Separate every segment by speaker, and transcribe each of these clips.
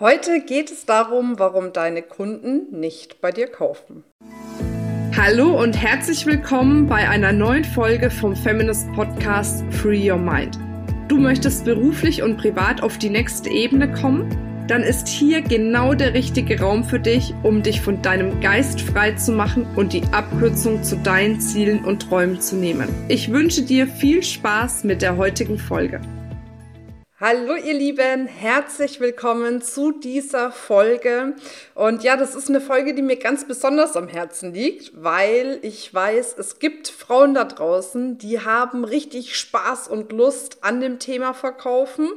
Speaker 1: Heute geht es darum, warum deine Kunden nicht bei dir kaufen.
Speaker 2: Hallo und herzlich willkommen bei einer neuen Folge vom Feminist Podcast Free Your Mind. Du möchtest beruflich und privat auf die nächste Ebene kommen? Dann ist hier genau der richtige Raum für dich, um dich von deinem Geist frei zu machen und die Abkürzung zu deinen Zielen und Träumen zu nehmen. Ich wünsche dir viel Spaß mit der heutigen Folge.
Speaker 1: Hallo ihr Lieben, herzlich willkommen zu dieser Folge. Und ja, das ist eine Folge, die mir ganz besonders am Herzen liegt, weil ich weiß, es gibt Frauen da draußen, die haben richtig Spaß und Lust an dem Thema Verkaufen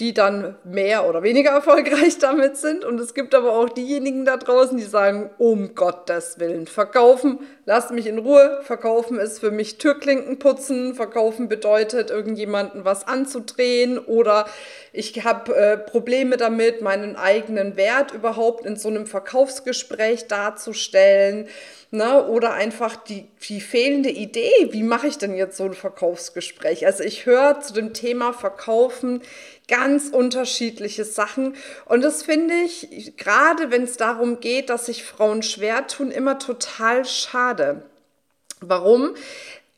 Speaker 1: die dann mehr oder weniger erfolgreich damit sind. Und es gibt aber auch diejenigen da draußen, die sagen, um Gottes Willen, verkaufen, lasst mich in Ruhe. Verkaufen ist für mich Türklinken putzen. Verkaufen bedeutet, irgendjemanden was anzudrehen oder ich habe äh, Probleme damit, meinen eigenen Wert überhaupt in so einem Verkaufsgespräch darzustellen. Ne? Oder einfach die, die fehlende Idee, wie mache ich denn jetzt so ein Verkaufsgespräch? Also ich höre zu dem Thema Verkaufen ganz unterschiedliche Sachen. Und das finde ich, gerade wenn es darum geht, dass sich Frauen schwer tun, immer total schade. Warum?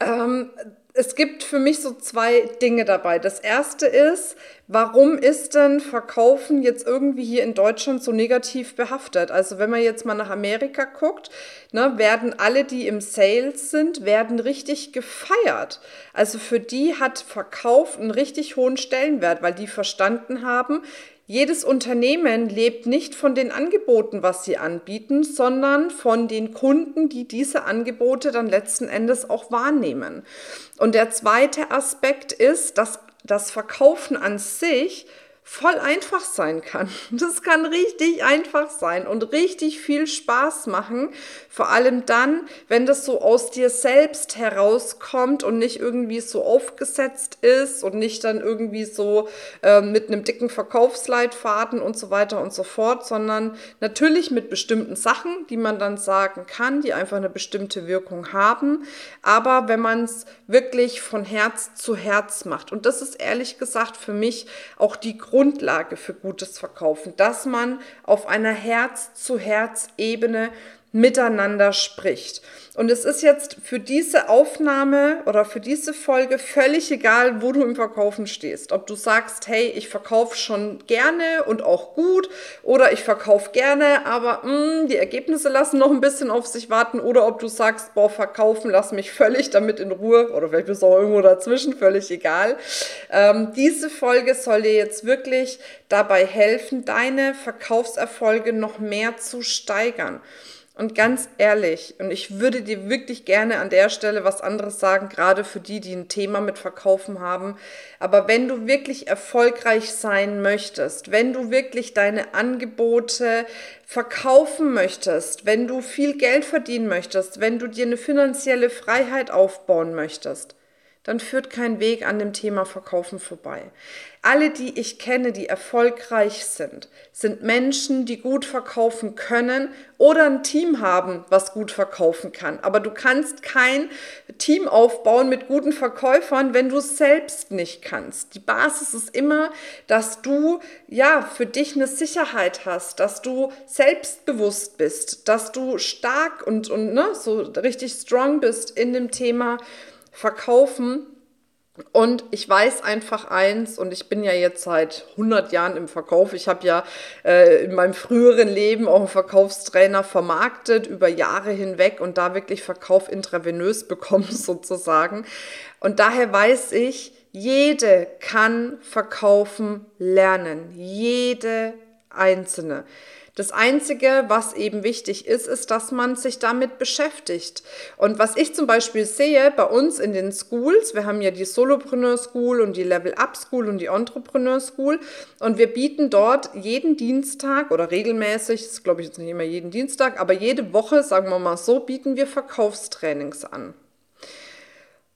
Speaker 1: Ähm, es gibt für mich so zwei Dinge dabei. Das erste ist, warum ist denn Verkaufen jetzt irgendwie hier in Deutschland so negativ behaftet? Also wenn man jetzt mal nach Amerika guckt, ne, werden alle, die im Sales sind, werden richtig gefeiert. Also für die hat Verkauf einen richtig hohen Stellenwert, weil die verstanden haben, jedes Unternehmen lebt nicht von den Angeboten, was sie anbieten, sondern von den Kunden, die diese Angebote dann letzten Endes auch wahrnehmen. Und der zweite Aspekt ist, dass das Verkaufen an sich voll einfach sein kann. Das kann richtig einfach sein und richtig viel Spaß machen. Vor allem dann, wenn das so aus dir selbst herauskommt und nicht irgendwie so aufgesetzt ist und nicht dann irgendwie so äh, mit einem dicken Verkaufsleitfaden und so weiter und so fort, sondern natürlich mit bestimmten Sachen, die man dann sagen kann, die einfach eine bestimmte Wirkung haben. Aber wenn man es wirklich von Herz zu Herz macht, und das ist ehrlich gesagt für mich auch die Grundlage für gutes Verkaufen, dass man auf einer Herz-zu-Herz-Ebene miteinander spricht. Und es ist jetzt für diese Aufnahme oder für diese Folge völlig egal, wo du im Verkaufen stehst. Ob du sagst, hey, ich verkaufe schon gerne und auch gut oder ich verkaufe gerne, aber mh, hm, die Ergebnisse lassen noch ein bisschen auf sich warten oder ob du sagst, boah, verkaufen, lass mich völlig damit in Ruhe oder vielleicht bist du auch irgendwo dazwischen, völlig egal. Ähm, diese Folge soll dir jetzt wirklich dabei helfen, deine Verkaufserfolge noch mehr zu steigern. Und ganz ehrlich, und ich würde dir wirklich gerne an der Stelle was anderes sagen, gerade für die, die ein Thema mit Verkaufen haben. Aber wenn du wirklich erfolgreich sein möchtest, wenn du wirklich deine Angebote verkaufen möchtest, wenn du viel Geld verdienen möchtest, wenn du dir eine finanzielle Freiheit aufbauen möchtest, dann führt kein Weg an dem Thema Verkaufen vorbei. Alle, die ich kenne, die erfolgreich sind, sind Menschen, die gut verkaufen können oder ein Team haben, was gut verkaufen kann. Aber du kannst kein Team aufbauen mit guten Verkäufern, wenn du es selbst nicht kannst. Die Basis ist immer, dass du ja für dich eine Sicherheit hast, dass du selbstbewusst bist, dass du stark und, und ne, so richtig strong bist in dem Thema verkaufen. Und ich weiß einfach eins, und ich bin ja jetzt seit 100 Jahren im Verkauf. Ich habe ja äh, in meinem früheren Leben auch einen Verkaufstrainer vermarktet, über Jahre hinweg und da wirklich Verkauf intravenös bekommen sozusagen. Und daher weiß ich, jede kann verkaufen lernen. Jede einzelne. Das Einzige, was eben wichtig ist, ist, dass man sich damit beschäftigt. Und was ich zum Beispiel sehe bei uns in den Schools, wir haben ja die Solopreneur School und die Level Up School und die Entrepreneur School und wir bieten dort jeden Dienstag oder regelmäßig, das glaube ich jetzt nicht immer jeden Dienstag, aber jede Woche, sagen wir mal so, bieten wir Verkaufstrainings an.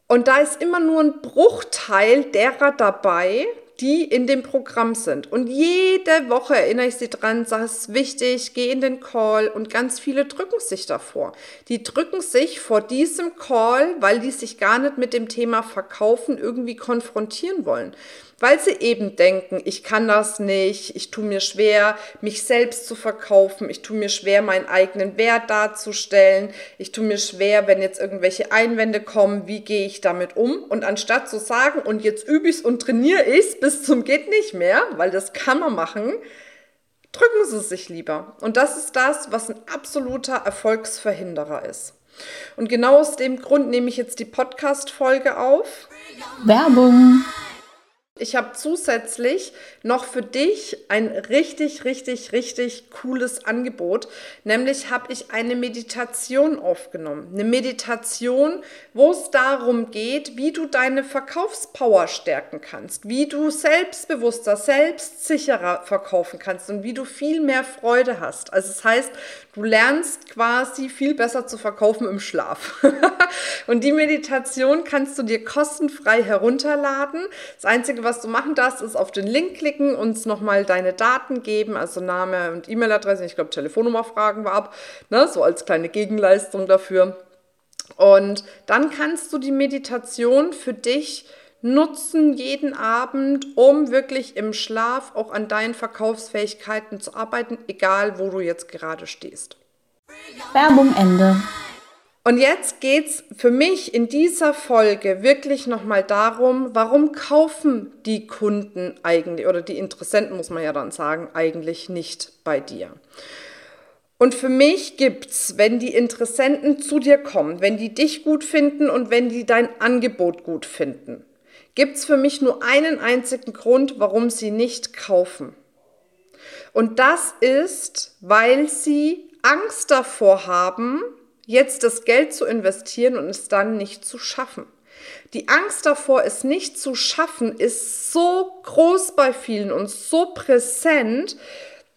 Speaker 1: Und da ist immer nur ein Bruchteil derer dabei, die in dem Programm sind. Und jede Woche erinnere ich sie dran, sage es ist wichtig, geh in den Call und ganz viele drücken sich davor. Die drücken sich vor diesem Call, weil die sich gar nicht mit dem Thema Verkaufen irgendwie konfrontieren wollen. Weil sie eben denken, ich kann das nicht, ich tue mir schwer, mich selbst zu verkaufen, ich tue mir schwer, meinen eigenen Wert darzustellen, ich tue mir schwer, wenn jetzt irgendwelche Einwände kommen, wie gehe ich damit um? Und anstatt zu sagen, und jetzt übe ich es und trainiere ich es bis zum geht nicht mehr, weil das kann man machen, drücken sie sich lieber. Und das ist das, was ein absoluter Erfolgsverhinderer ist. Und genau aus dem Grund nehme ich jetzt die Podcast-Folge auf.
Speaker 3: Werbung.
Speaker 1: Ich habe zusätzlich noch für dich ein richtig, richtig, richtig cooles Angebot. Nämlich habe ich eine Meditation aufgenommen. Eine Meditation, wo es darum geht, wie du deine Verkaufspower stärken kannst, wie du selbstbewusster, selbstsicherer verkaufen kannst und wie du viel mehr Freude hast. Also das heißt, du lernst quasi viel besser zu verkaufen im Schlaf. und die Meditation kannst du dir kostenfrei herunterladen. Das Einzige, was du machen darfst, ist auf den Link klicken, uns nochmal deine Daten geben, also Name und E-Mail-Adresse, ich glaube Telefonnummer fragen wir ab, ne, so als kleine Gegenleistung dafür. Und dann kannst du die Meditation für dich nutzen jeden Abend, um wirklich im Schlaf auch an deinen Verkaufsfähigkeiten zu arbeiten, egal wo du jetzt gerade stehst.
Speaker 3: Werbung Ende.
Speaker 1: Und jetzt geht's für mich in dieser Folge wirklich nochmal darum, warum kaufen die Kunden eigentlich oder die Interessenten, muss man ja dann sagen, eigentlich nicht bei dir. Und für mich gibt's, wenn die Interessenten zu dir kommen, wenn die dich gut finden und wenn die dein Angebot gut finden, gibt's für mich nur einen einzigen Grund, warum sie nicht kaufen. Und das ist, weil sie Angst davor haben, jetzt das Geld zu investieren und es dann nicht zu schaffen. Die Angst davor, es nicht zu schaffen, ist so groß bei vielen und so präsent,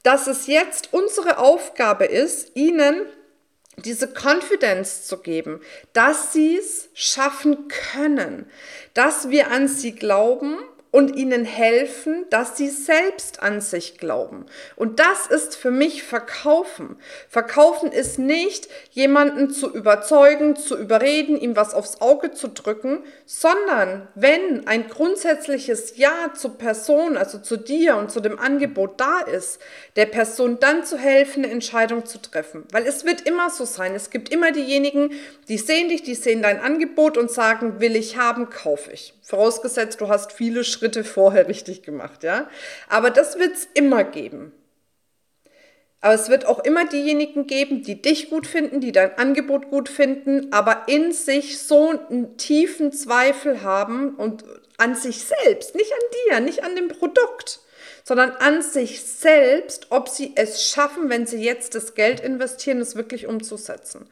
Speaker 1: dass es jetzt unsere Aufgabe ist, ihnen diese Confidence zu geben, dass sie es schaffen können, dass wir an sie glauben und ihnen helfen, dass sie selbst an sich glauben. Und das ist für mich Verkaufen. Verkaufen ist nicht, jemanden zu überzeugen, zu überreden, ihm was aufs Auge zu drücken, sondern wenn ein grundsätzliches Ja zur Person, also zu dir und zu dem Angebot da ist, der Person dann zu helfen, eine Entscheidung zu treffen. Weil es wird immer so sein. Es gibt immer diejenigen, die sehen dich, die sehen dein Angebot und sagen, will ich haben, kaufe ich. Vorausgesetzt, du hast viele Schritte vorher richtig gemacht, ja. Aber das wird es immer geben. Aber es wird auch immer diejenigen geben, die dich gut finden, die dein Angebot gut finden, aber in sich so einen tiefen Zweifel haben und an sich selbst, nicht an dir, nicht an dem Produkt, sondern an sich selbst, ob sie es schaffen, wenn sie jetzt das Geld investieren, es wirklich umzusetzen.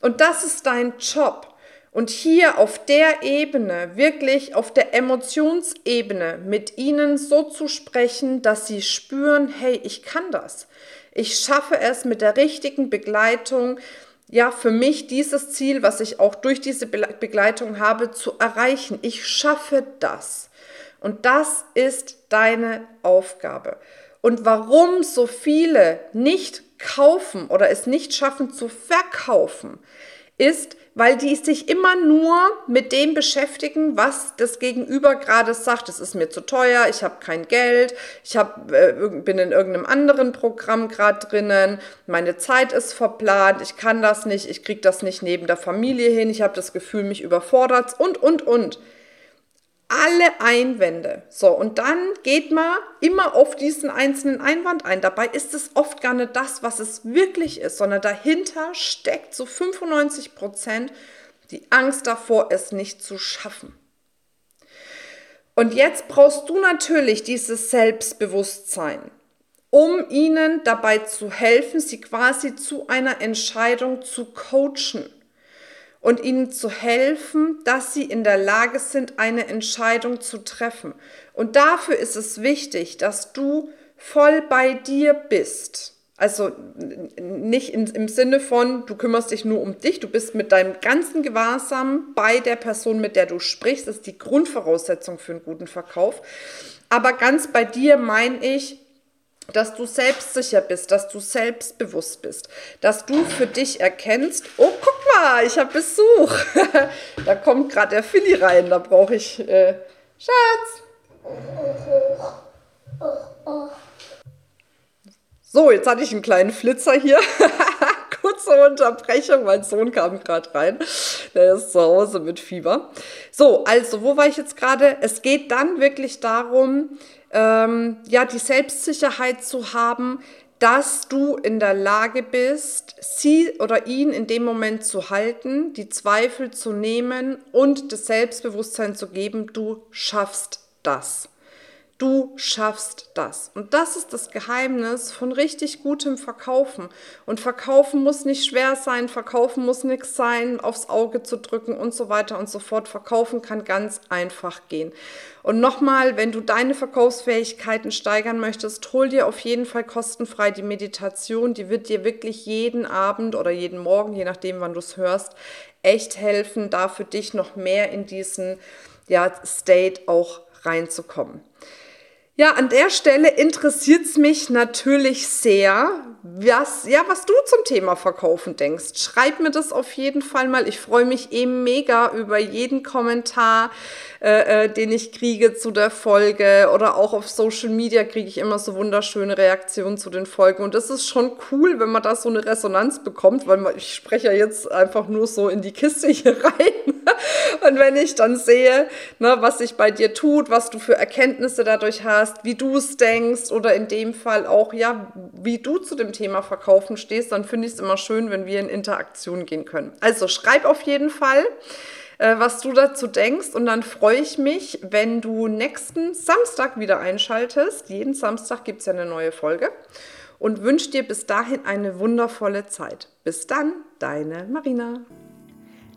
Speaker 1: Und das ist dein Job. Und hier auf der Ebene, wirklich auf der Emotionsebene, mit ihnen so zu sprechen, dass sie spüren, hey, ich kann das. Ich schaffe es mit der richtigen Begleitung, ja, für mich dieses Ziel, was ich auch durch diese Begleitung habe, zu erreichen. Ich schaffe das. Und das ist deine Aufgabe. Und warum so viele nicht kaufen oder es nicht schaffen zu verkaufen, ist, weil die sich immer nur mit dem beschäftigen, was das Gegenüber gerade sagt. Es ist mir zu teuer, ich habe kein Geld, ich hab, äh, bin in irgendeinem anderen Programm gerade drinnen, meine Zeit ist verplant, ich kann das nicht, ich kriege das nicht neben der Familie hin, ich habe das Gefühl, mich überfordert und, und, und alle Einwände. So, und dann geht man immer auf diesen einzelnen Einwand ein. Dabei ist es oft gar nicht das, was es wirklich ist, sondern dahinter steckt zu so 95 Prozent die Angst davor, es nicht zu schaffen. Und jetzt brauchst du natürlich dieses Selbstbewusstsein, um ihnen dabei zu helfen, sie quasi zu einer Entscheidung zu coachen und ihnen zu helfen, dass sie in der Lage sind, eine Entscheidung zu treffen. Und dafür ist es wichtig, dass du voll bei dir bist. Also nicht in, im Sinne von, du kümmerst dich nur um dich, du bist mit deinem ganzen Gewahrsam bei der Person, mit der du sprichst, das ist die Grundvoraussetzung für einen guten Verkauf. Aber ganz bei dir meine ich, dass du selbstsicher bist, dass du selbstbewusst bist, dass du für dich erkennst, oh, guck mal, ich habe Besuch. da kommt gerade der Philly rein, da brauche ich, äh, Schatz, So, jetzt hatte ich einen kleinen Flitzer hier. Kurze Unterbrechung, mein Sohn kam gerade rein. Der ist zu Hause mit Fieber. So, also, wo war ich jetzt gerade? Es geht dann wirklich darum, ähm, ja, die Selbstsicherheit zu haben, dass du in der Lage bist, sie oder ihn in dem Moment zu halten, die Zweifel zu nehmen und das Selbstbewusstsein zu geben, du schaffst das. Du schaffst das. Und das ist das Geheimnis von richtig gutem Verkaufen. Und Verkaufen muss nicht schwer sein, Verkaufen muss nichts sein, aufs Auge zu drücken und so weiter und so fort. Verkaufen kann ganz einfach gehen. Und nochmal, wenn du deine Verkaufsfähigkeiten steigern möchtest, hol dir auf jeden Fall kostenfrei die Meditation. Die wird dir wirklich jeden Abend oder jeden Morgen, je nachdem, wann du es hörst, echt helfen, da für dich noch mehr in diesen ja, State auch reinzukommen. Ja, an der Stelle interessiert es mich natürlich sehr, was, ja, was du zum Thema Verkaufen denkst. Schreib mir das auf jeden Fall mal. Ich freue mich eben mega über jeden Kommentar, äh, äh, den ich kriege zu der Folge. Oder auch auf Social Media kriege ich immer so wunderschöne Reaktionen zu den Folgen. Und das ist schon cool, wenn man da so eine Resonanz bekommt, weil man, ich spreche ja jetzt einfach nur so in die Kiste hier rein. Und wenn ich dann sehe, ne, was sich bei dir tut, was du für Erkenntnisse dadurch hast, wie du es denkst oder in dem Fall auch, ja, wie du zu dem Thema Verkaufen stehst, dann finde ich es immer schön, wenn wir in Interaktion gehen können. Also schreib auf jeden Fall äh, was du dazu denkst. Und dann freue ich mich, wenn du nächsten Samstag wieder einschaltest. Jeden Samstag gibt es ja eine neue Folge. Und wünsche dir bis dahin eine wundervolle Zeit. Bis dann, deine Marina.